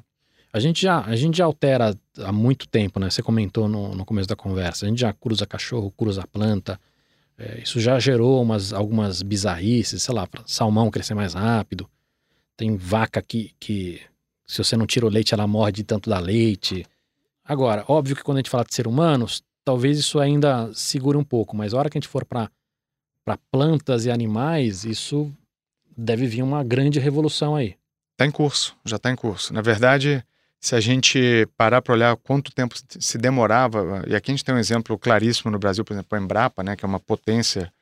A gente, já, a gente já altera há muito tempo, né? Você comentou no, no começo da conversa. A gente já cruza cachorro, cruza planta. É, isso já gerou umas, algumas bizarrices, sei lá, salmão crescer mais rápido. Tem vaca que, que, se você não tira o leite, ela morre de tanto dar leite. Agora, óbvio que quando a gente fala de ser humanos, talvez isso ainda segure um pouco, mas a hora que a gente for para para plantas e animais, isso deve vir uma grande revolução aí. Está em curso, já está em curso. Na verdade, se a gente parar para olhar quanto tempo se demorava, e aqui a gente tem um exemplo claríssimo no Brasil, por exemplo, a Embrapa, né, que é uma potência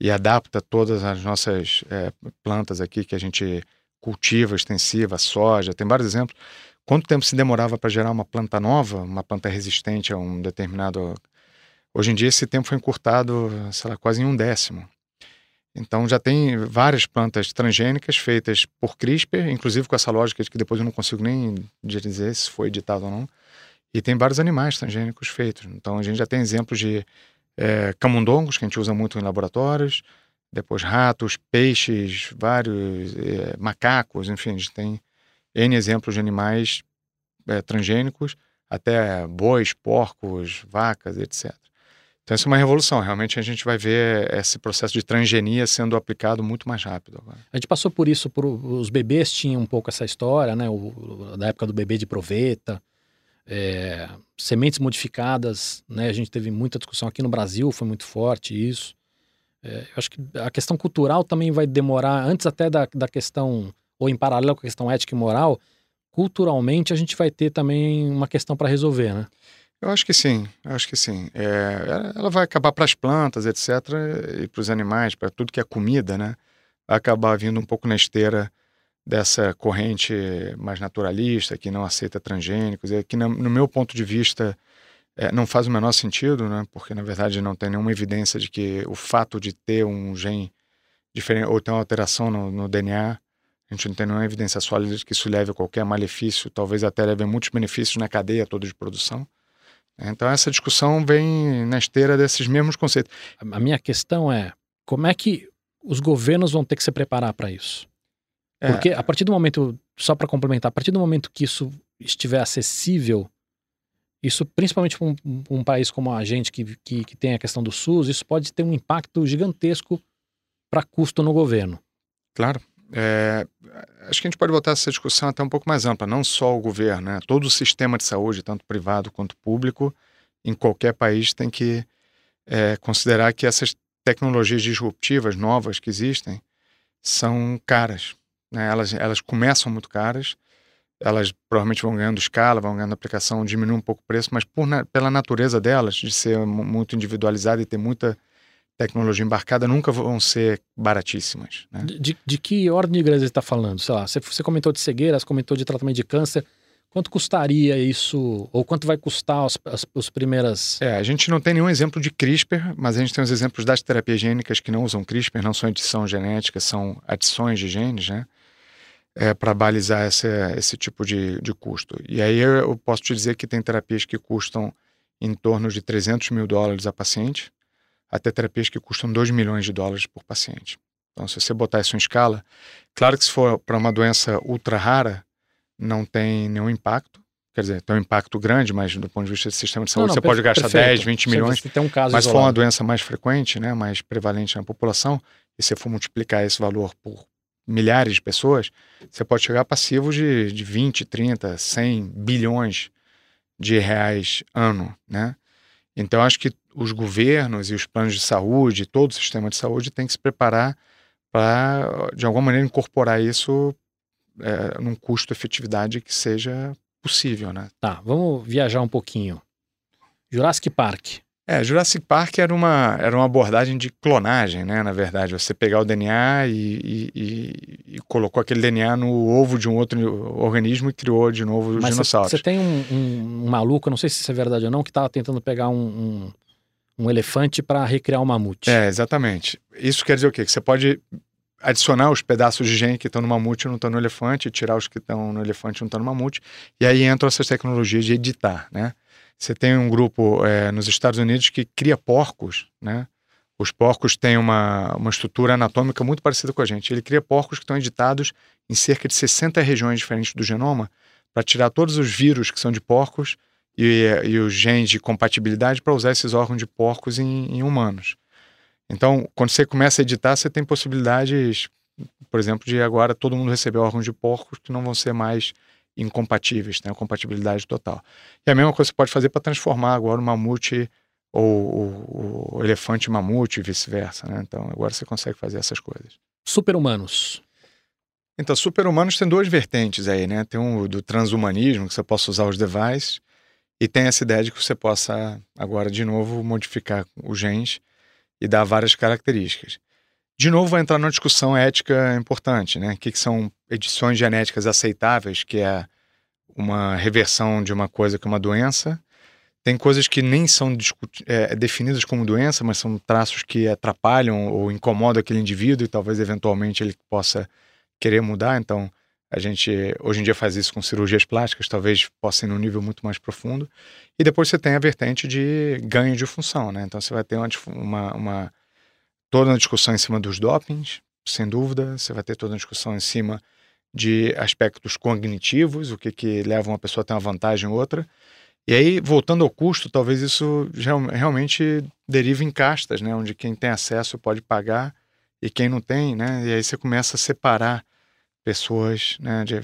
e adapta todas as nossas é, plantas aqui que a gente cultiva, extensiva, soja, tem vários exemplos. Quanto tempo se demorava para gerar uma planta nova, uma planta resistente a um determinado Hoje em dia esse tempo foi encurtado, sei lá, quase em um décimo. Então já tem várias plantas transgênicas feitas por CRISPR, inclusive com essa lógica de que depois eu não consigo nem dizer se foi editado ou não. E tem vários animais transgênicos feitos. Então a gente já tem exemplos de é, camundongos, que a gente usa muito em laboratórios, depois ratos, peixes, vários é, macacos, enfim, a gente tem N exemplos de animais é, transgênicos, até bois, porcos, vacas, etc. Então, isso é uma revolução. Realmente, a gente vai ver esse processo de transgenia sendo aplicado muito mais rápido agora. A gente passou por isso, por, os bebês tinham um pouco essa história, né? O, da época do bebê de proveta, é, sementes modificadas, né? A gente teve muita discussão aqui no Brasil, foi muito forte isso. É, eu acho que a questão cultural também vai demorar, antes até da, da questão, ou em paralelo com a questão ética e moral, culturalmente a gente vai ter também uma questão para resolver, né? Eu acho que sim, acho que sim. É, ela vai acabar para as plantas, etc., e para os animais, para tudo que é comida, né? Vai acabar vindo um pouco na esteira dessa corrente mais naturalista, que não aceita transgênicos, e que, no meu ponto de vista, é, não faz o menor sentido, né? Porque, na verdade, não tem nenhuma evidência de que o fato de ter um gene diferente, ou ter uma alteração no, no DNA, a gente não tem nenhuma evidência sólida de que isso leve a qualquer malefício, talvez até leve a muitos benefícios na cadeia toda de produção. Então essa discussão vem na esteira desses mesmos conceitos. A minha questão é como é que os governos vão ter que se preparar para isso? É. Porque a partir do momento, só para complementar, a partir do momento que isso estiver acessível, isso principalmente para um, um, país como a gente que, que, que tem a questão do SUS, isso pode ter um impacto gigantesco para custo no governo. Claro. É, acho que a gente pode botar essa discussão até um pouco mais ampla, não só o governo, né? todo o sistema de saúde, tanto privado quanto público, em qualquer país tem que é, considerar que essas tecnologias disruptivas novas que existem são caras. Né? Elas, elas começam muito caras, elas provavelmente vão ganhando escala, vão ganhando aplicação, diminui um pouco o preço, mas por, pela natureza delas, de ser muito individualizada e ter muita tecnologia embarcada nunca vão ser baratíssimas. Né? De, de, que ordem de grandeza você está falando? Sei lá, você, você comentou de cegueiras, comentou de tratamento de câncer. Quanto custaria isso? Ou quanto vai custar as, as, as, primeiras. É, a gente não tem nenhum exemplo de CRISPR, mas a gente tem os exemplos das terapias gênicas que não usam CRISPR, não são edição genética, são adições de genes, né? É, para balizar esse, esse tipo de, de custo. E aí eu, eu posso te dizer que tem terapias que custam em torno de 300 mil dólares a paciente, até terapias que custam 2 milhões de dólares por paciente. Então, se você botar isso em escala, claro que se for para uma doença ultra rara, não tem nenhum impacto. Quer dizer, tem um impacto grande, mas do ponto de vista do sistema de saúde, não, não, você pode gastar perfeito. 10, 20 milhões. Você tem um caso mas se for uma doença mais frequente, né, mais prevalente na população, e se for multiplicar esse valor por milhares de pessoas, você pode chegar a passivos de, de 20, 30, 100 bilhões de reais ano, né? Então, acho que os governos e os planos de saúde, todo o sistema de saúde tem que se preparar para, de alguma maneira, incorporar isso é, num custo-efetividade que seja possível, né? Tá, vamos viajar um pouquinho. Jurassic Park. É, Jurassic Park era uma, era uma abordagem de clonagem, né? Na verdade, você pegar o DNA e, e, e, colocou aquele DNA no ovo de um outro organismo e criou de novo os Mas dinossauros. Você tem um, um, um, maluco, não sei se isso é verdade ou não, que estava tentando pegar um, um elefante para recriar um mamute. É, exatamente. Isso quer dizer o quê? Que você pode adicionar os pedaços de gene que estão no mamute e não estão no elefante, tirar os que estão no elefante e não estão no mamute, e aí entram essas tecnologias de editar, né? Você tem um grupo é, nos Estados Unidos que cria porcos, né? Os porcos têm uma, uma estrutura anatômica muito parecida com a gente. Ele cria porcos que estão editados em cerca de 60 regiões diferentes do genoma para tirar todos os vírus que são de porcos e, e os genes de compatibilidade para usar esses órgãos de porcos em, em humanos. Então, quando você começa a editar, você tem possibilidades, por exemplo, de agora todo mundo receber órgãos de porcos que não vão ser mais incompatíveis, né? compatibilidade total. E a mesma coisa você pode fazer para transformar agora o mamute ou o, o elefante mamute e vice-versa. Né? Então agora você consegue fazer essas coisas. Super-humanos. Então, super-humanos tem duas vertentes aí, né? Tem um do transhumanismo, que você possa usar os devices, e tem essa ideia de que você possa, agora, de novo, modificar os genes e dar várias características. De novo, vai entrar numa discussão ética importante, né? O que, que são edições genéticas aceitáveis, que é uma reversão de uma coisa que é uma doença. Tem coisas que nem são é, definidas como doença, mas são traços que atrapalham ou incomodam aquele indivíduo e talvez eventualmente ele possa querer mudar. Então, a gente hoje em dia faz isso com cirurgias plásticas, talvez possa ir num nível muito mais profundo. E depois você tem a vertente de ganho de função, né? Então você vai ter uma, uma, uma toda uma discussão em cima dos dopings, sem dúvida. Você vai ter toda uma discussão em cima de aspectos cognitivos, o que, que leva uma pessoa a ter uma vantagem ou outra. E aí, voltando ao custo, talvez isso realmente derive em castas, né? Onde quem tem acesso pode pagar e quem não tem, né? E aí você começa a separar pessoas, né? De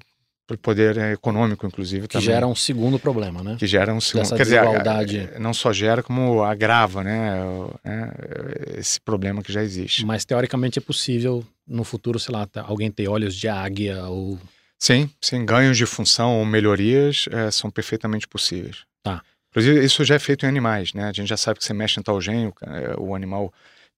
para o poder econômico, inclusive. Que também. gera um segundo problema, né? Que gera um segundo. Dessa Quer desigualdade. dizer, não só gera, como agrava, né? É, esse problema que já existe. Mas teoricamente é possível no futuro, sei lá, alguém ter olhos de águia ou. Sim, sim. Ganhos de função ou melhorias é, são perfeitamente possíveis. Tá. Inclusive, isso já é feito em animais, né? A gente já sabe que você mexe em tal gene, o animal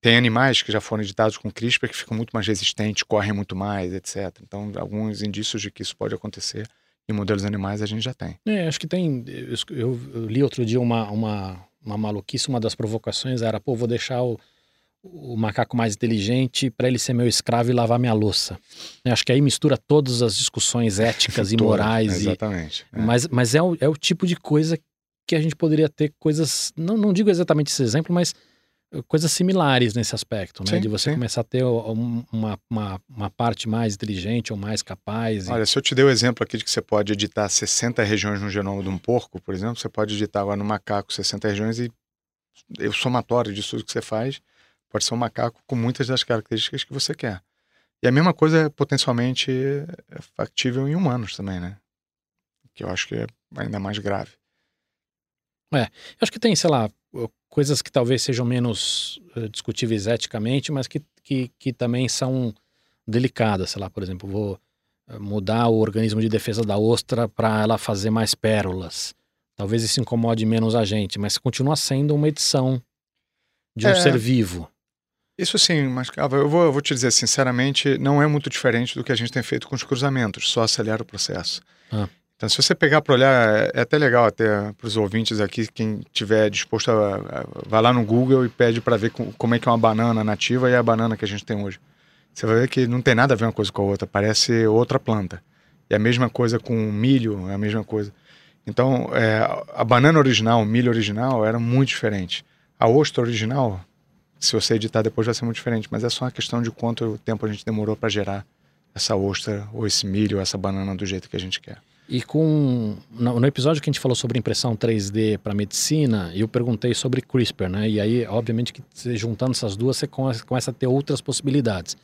tem animais que já foram editados com CRISPR que ficam muito mais resistentes, correm muito mais, etc. Então, alguns indícios de que isso pode acontecer em modelos animais a gente já tem. É, acho que tem. Eu, eu, li outro dia uma, uma, uma maluquice, uma das provocações era: pô, vou deixar o, o macaco mais inteligente para ele ser meu escravo e lavar minha louça. Eu acho que aí mistura todas as discussões éticas e morais. Exatamente. E, é. Mas, mas é, o, é o tipo de coisa que a gente poderia ter coisas. Não, não digo exatamente esse exemplo, mas coisas similares nesse aspecto, né? Sim, de você sim. começar a ter uma, uma, uma, parte mais inteligente ou mais capaz. Olha, se eu te dei o exemplo aqui de que você pode editar 60 regiões no genoma de um porco, por exemplo, você pode editar agora no macaco 60 regiões e o somatório disso tudo que você faz pode ser um macaco com muitas das características que você quer. E a mesma coisa é potencialmente factível em humanos também, né? Que eu acho que é ainda mais grave. É, eu acho que tem, sei lá, coisas que talvez sejam menos uh, discutíveis eticamente, mas que, que, que também são delicadas. Sei lá, por exemplo, vou eh, mudar o organismo de defesa da ostra para ela fazer mais pérolas. Talvez isso incomode menos a gente, mas continua sendo uma edição de um é, ser vivo. Isso sim, mas eu vou, eu vou te dizer sinceramente, não é muito diferente do que a gente tem feito com os cruzamentos, só acelera o processo. Ah. Então, se você pegar para olhar, é até legal até para os ouvintes aqui, quem tiver disposto a, a vai lá no Google e pede para ver como é que é uma banana nativa e a banana que a gente tem hoje. Você vai ver que não tem nada a ver uma coisa com a outra, parece outra planta. E a mesma coisa com milho, é a mesma coisa. Então, é, a banana original, o milho original, era muito diferente. A ostra original, se você editar depois, vai ser muito diferente, mas é só uma questão de quanto tempo a gente demorou para gerar essa ostra, ou esse milho, ou essa banana do jeito que a gente quer. E com no, episódio que a gente falou sobre impressão 3D para medicina, eu perguntei sobre CRISPR, né? E aí, obviamente, que juntando essas duas, você começa a ter outras possibilidades.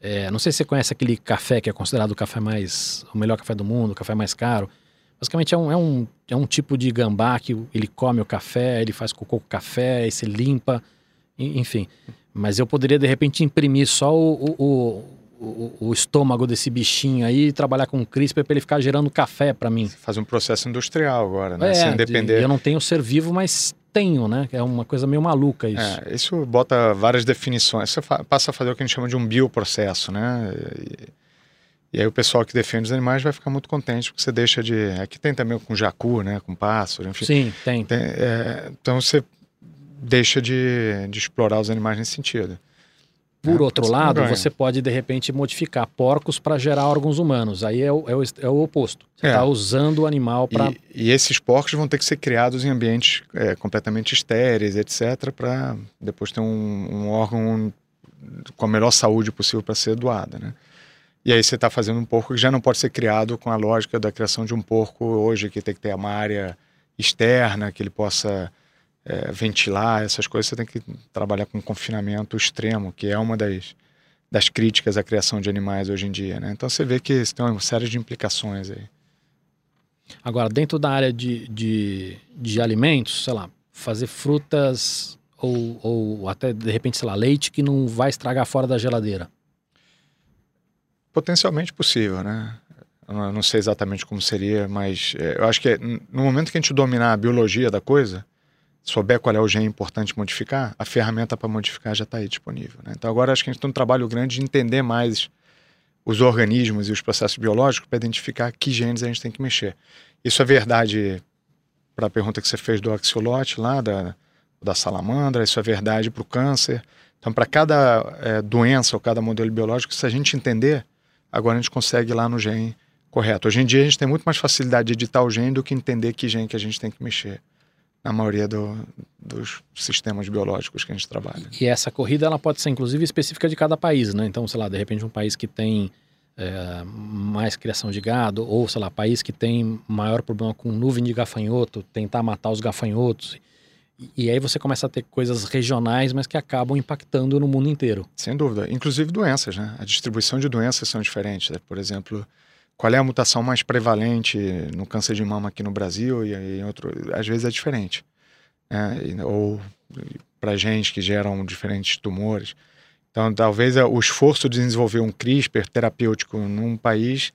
É, não sei se você conhece aquele café que é considerado o café mais o melhor café do mundo, o café mais caro. Basicamente é um, é um, é um tipo de gambá que ele come o café, ele faz cocô com café, aí você limpa, enfim. Mas eu poderia, de repente, imprimir só o, o, o estômago desse bichinho aí e trabalhar com CRISPR para ele ficar gerando café para mim. Você faz um processo industrial agora, né? É, Sem depender. Eu não tenho ser vivo, mas tenho, né? É uma coisa meio maluca isso. É, isso bota várias definições. Você passa a fazer o que a gente chama de um bioprocesso, né? E, e aí o pessoal que defende os animais vai ficar muito contente porque você deixa de. Aqui tem também com jacu, né? Com pássaro, enfim. Sim, tem. tem é, então você deixa de, de explorar os animais nesse sentido. Por é, outro lado, você pode de repente modificar porcos para gerar órgãos humanos. Aí é o, é o, é o oposto. Você está é. usando o animal para. E, e, esses porcos vão ter que ser criados em ambientes é, completamente estéreis, etc., para depois ter um, um, órgão com a melhor saúde possível para ser doado. Né? E aí você está fazendo um porco que já não pode ser criado com a lógica da criação de um porco hoje, que tem que ter uma área externa, que ele possa é, ventilar, essas coisas, você tem que trabalhar com confinamento extremo, que é uma das, das críticas à criação de animais hoje em dia. Né? Então você vê que isso tem uma série de implicações aí. Agora, dentro da área de, de, de alimentos, sei lá, fazer frutas ou, ou até de repente, sei lá, leite que não vai estragar fora da geladeira. Potencialmente possível, né? Eu não sei exatamente como seria, mas é, eu acho que no momento que a gente dominar a biologia da coisa, souber qual é o gene importante modificar, a ferramenta para modificar já está aí disponível. Né? Então agora acho que a gente tem um trabalho grande de entender mais os organismos e os processos biológicos para identificar que genes a gente tem que mexer. Isso é verdade para a pergunta que você fez do axiolote lá, da, da salamandra, isso é verdade para o câncer. Então, para cada é, doença ou cada modelo biológico, se a gente entender, agora a gente consegue ir lá no gene correto. Hoje em dia a gente tem muito mais facilidade de editar o gene do que entender que gene que a gente tem que mexer na maioria do, dos sistemas biológicos que a gente trabalha. E essa corrida ela pode ser inclusive específica de cada país, né? Então, sei lá, de repente um país que tem é, mais criação de gado, ou sei lá, país que tem maior problema com nuvem de gafanhoto, tentar matar os gafanhotos. E, e aí você começa a ter coisas regionais, mas que acabam impactando no mundo inteiro. Sem dúvida. Inclusive doenças, né? A distribuição de doenças são diferentes. Né? Por exemplo, qual é a mutação mais prevalente no câncer de mama aqui no Brasil e em outro, às vezes é diferente, né? ou para gente que geram diferentes tumores. Então, talvez o esforço de desenvolver um CRISPR terapêutico num país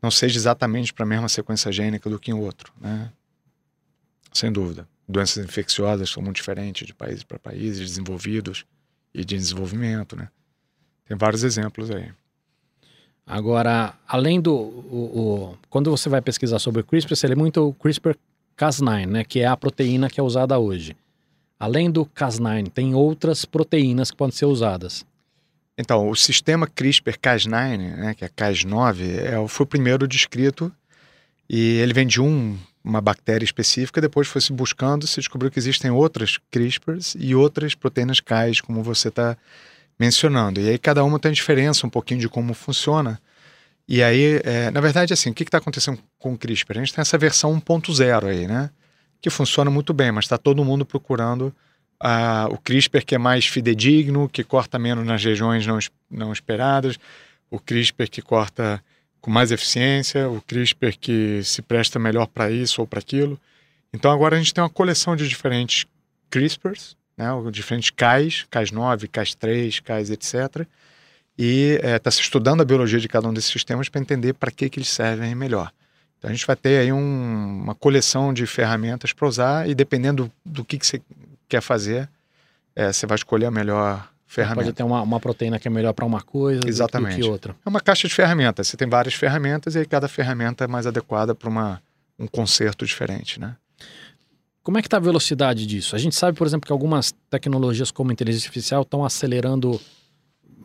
não seja exatamente para a mesma sequência gênica do que em outro, né? Sem dúvida. Doenças infecciosas são muito diferentes de país para países, desenvolvidos e de desenvolvimento, né? Tem vários exemplos aí. Agora, além do. O, o, quando você vai pesquisar sobre o CRISPR, você lê muito o CRISPR-Cas9, né, que é a proteína que é usada hoje. Além do Cas9, tem outras proteínas que podem ser usadas. Então, o sistema CRISPR-Cas9, né, que é Cas9, é, foi o primeiro descrito e ele vem de um, uma bactéria específica, depois foi se buscando, se descobriu que existem outras CRISPRs e outras proteínas Cas, como você está mencionando. E aí cada uma tem diferença um pouquinho de como funciona. E aí, é, na verdade, assim, o que está acontecendo com o CRISPR? A gente tem essa versão 1.0 aí, né? Que funciona muito bem, mas está todo mundo procurando uh, o CRISPR que é mais fidedigno, que corta menos nas regiões não, não esperadas, o CRISPR que corta com mais eficiência, o CRISPR que se presta melhor para isso ou para aquilo. Então agora a gente tem uma coleção de diferentes CRISPRs, né, diferentes CAIs, CAIs 9, CAIs 3, CAIs etc. E está é, tá se estudando a biologia de cada um desses sistemas para entender para que, que eles servem melhor. Então a gente vai ter aí um, uma coleção de ferramentas para usar e dependendo do, do que, que você quer fazer, é, você vai escolher a melhor ferramenta. Pode ter uma, uma proteína que é melhor para uma coisa Exatamente. do que outra. É uma caixa de ferramentas. Você tem várias ferramentas e aí cada ferramenta é mais adequada para um conserto diferente, né? Como é que está a velocidade disso? A gente sabe, por exemplo, que algumas tecnologias como inteligência artificial estão acelerando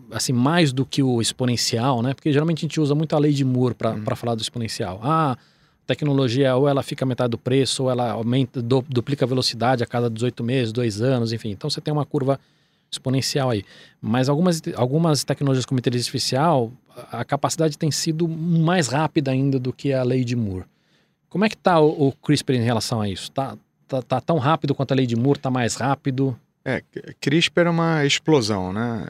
assim mais do que o exponencial, né? Porque geralmente a gente usa muito a lei de Moore para uhum. falar do exponencial. Ah, tecnologia ou ela fica metade do preço, ou ela aumenta, du, duplica a velocidade a cada 18 meses, dois anos, enfim. Então você tem uma curva exponencial aí. Mas algumas, algumas tecnologias como inteligência artificial, a capacidade tem sido mais rápida ainda do que a lei de Moore. Como é que está o, o, CRISPR em relação a isso? Está tá, tá tão rápido quanto a lei de Moore? Está mais rápido? É, CRISPR é uma explosão, né?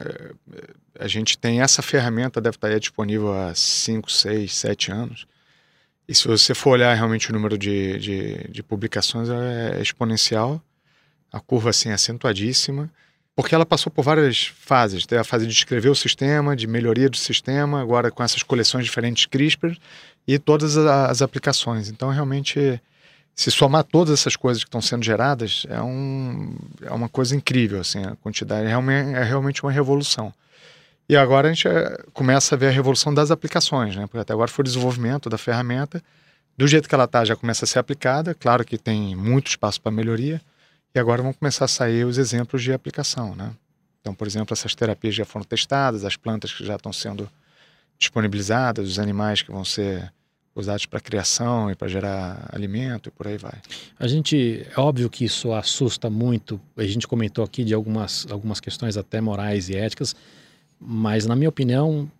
A gente tem essa ferramenta, deve estar disponível há 5, 6, 7 anos. E se você for olhar realmente o número de, de, de publicações, é exponencial. A curva, assim, é acentuadíssima. Porque ela passou por várias fases. Tem a fase de escrever o sistema, de melhoria do sistema, agora com essas coleções diferentes CRISPR e todas as aplicações. Então, realmente, se somar todas essas coisas que estão sendo geradas, é, um, é uma coisa incrível, assim, a quantidade é realmente, é realmente uma revolução. E agora a gente eh, começa a ver a revolução das aplicações, né? Porque até agora foi o desenvolvimento da ferramenta, do jeito que ela está já começa a ser aplicada, claro que tem muito espaço para melhoria, e agora vão começar a sair os exemplos de aplicação, né? Então, por exemplo, essas terapias já foram testadas, as plantas que já estão sendo disponibilizadas, os animais que vão ser usados para criação e para gerar alimento e por aí vai. A gente, é óbvio que isso assusta muito, a gente comentou aqui de algumas, algumas questões até morais e éticas, mas na minha opinião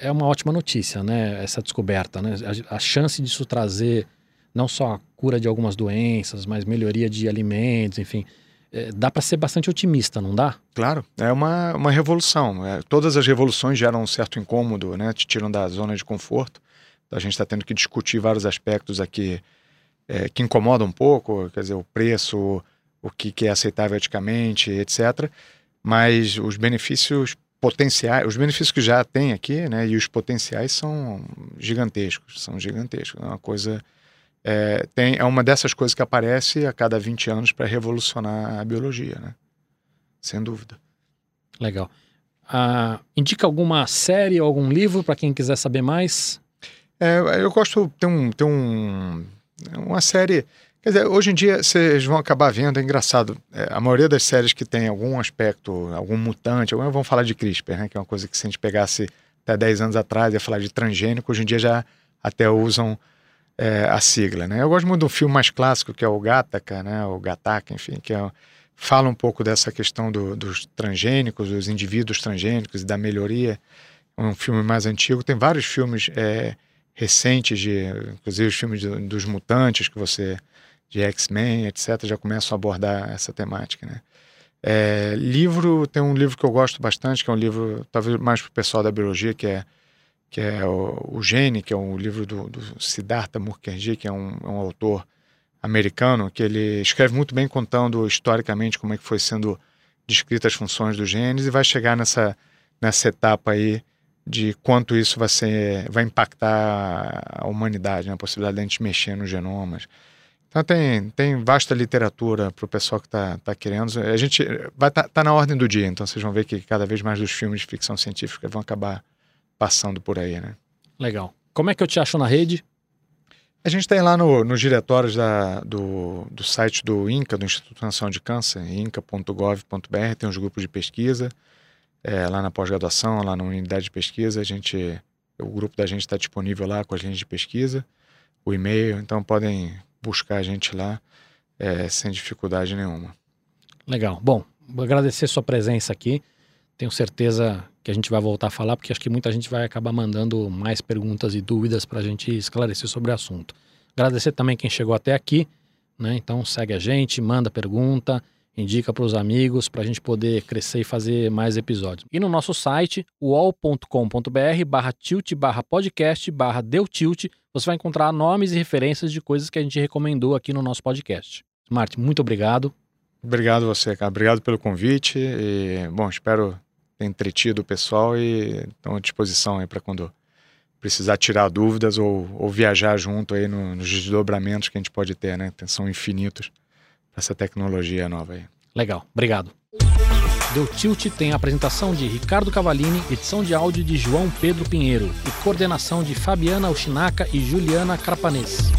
é uma ótima notícia, né, essa descoberta, né, a, a chance disso trazer não só a cura de algumas doenças, mas melhoria de alimentos, enfim, é, dá para ser bastante otimista, não dá? Claro, é uma, uma revolução. É, todas as revoluções geram um certo incômodo, né? Te tiram da zona de conforto. A gente está tendo que discutir vários aspectos aqui é, que incomodam um pouco, quer dizer, o preço, o que, que é aceitável eticamente, etc. Mas os benefícios potenciais, os benefícios que já tem aqui, né, e os potenciais são gigantescos, são gigantescos. É uma coisa é, tem, é uma dessas coisas que aparece a cada 20 anos para revolucionar a biologia, né? Sem dúvida. Legal. Ah, indica alguma série ou algum livro para quem quiser saber mais? É, eu gosto, tem um, tem um, uma série. Quer dizer, hoje em dia vocês vão acabar vendo, é engraçado, é, a maioria das séries que tem algum aspecto, algum mutante, algum, vamos falar de CRISPR, né, que é uma coisa que se a gente pegasse até 10 anos atrás, ia falar de transgênico, hoje em dia já até usam é, a sigla. Né? Eu gosto muito do filme mais clássico, que é o Gataca, né, o Gataca, enfim, que é, fala um pouco dessa questão do, dos transgênicos, dos indivíduos transgênicos e da melhoria. É um filme mais antigo, tem vários filmes... É, recentes, de, inclusive os filmes de, dos mutantes que você de X-Men, etc., já começam a abordar essa temática, né? É, livro, tem um livro que eu gosto bastante, que é um livro, talvez mais para o pessoal da biologia, que é, que é o, o Gene, que é um livro do, do Siddhartha Mukherjee, que é um, é um, autor americano, que ele escreve muito bem contando historicamente como é que foi sendo descritas as funções dos genes e vai chegar nessa, nessa etapa aí de quanto isso vai ser vai impactar a humanidade, né? a possibilidade de a gente mexer nos genomas. Então tem, tem vasta literatura para o pessoal que está tá querendo. A gente vai tá, tá na ordem do dia, então vocês vão ver que cada vez mais dos filmes de ficção científica vão acabar passando por aí, né? Legal. Como é que eu te acho na rede? A gente tem lá no, nos diretórios da, do, do site do INCA, do Instituto Nacional de Câncer, inca.gov.br, tem os grupos de pesquisa é, lá na pós-graduação, lá na unidade de pesquisa, a gente, o grupo da gente está disponível lá com as linhas de pesquisa, o e-mail, então podem buscar a gente lá é, sem dificuldade nenhuma. Legal. Bom, vou agradecer sua presença aqui. Tenho certeza que a gente vai voltar a falar, porque acho que muita gente vai acabar mandando mais perguntas e dúvidas para a gente esclarecer sobre o assunto. Agradecer também quem chegou até aqui, né? Então segue a gente, manda pergunta indica para os amigos para a gente poder crescer e fazer mais episódios. E no nosso site, uol.com.br barra tilt barra podcast barra deu tilt, você vai encontrar nomes e referências de coisas que a gente recomendou aqui no nosso podcast. Martin, muito obrigado. Obrigado você, cara. Obrigado pelo convite e, bom, espero ter entretido o pessoal e estou à disposição aí para quando precisar tirar dúvidas ou, ou viajar junto aí no, nos desdobramentos que a gente pode ter, né? São infinitos essa tecnologia nova aí. Legal, obrigado. Deu Tilt tem a apresentação de Ricardo Cavalini, edição de áudio de João Pedro Pinheiro e coordenação de Fabiana Ushinaka e Juliana Carpanês.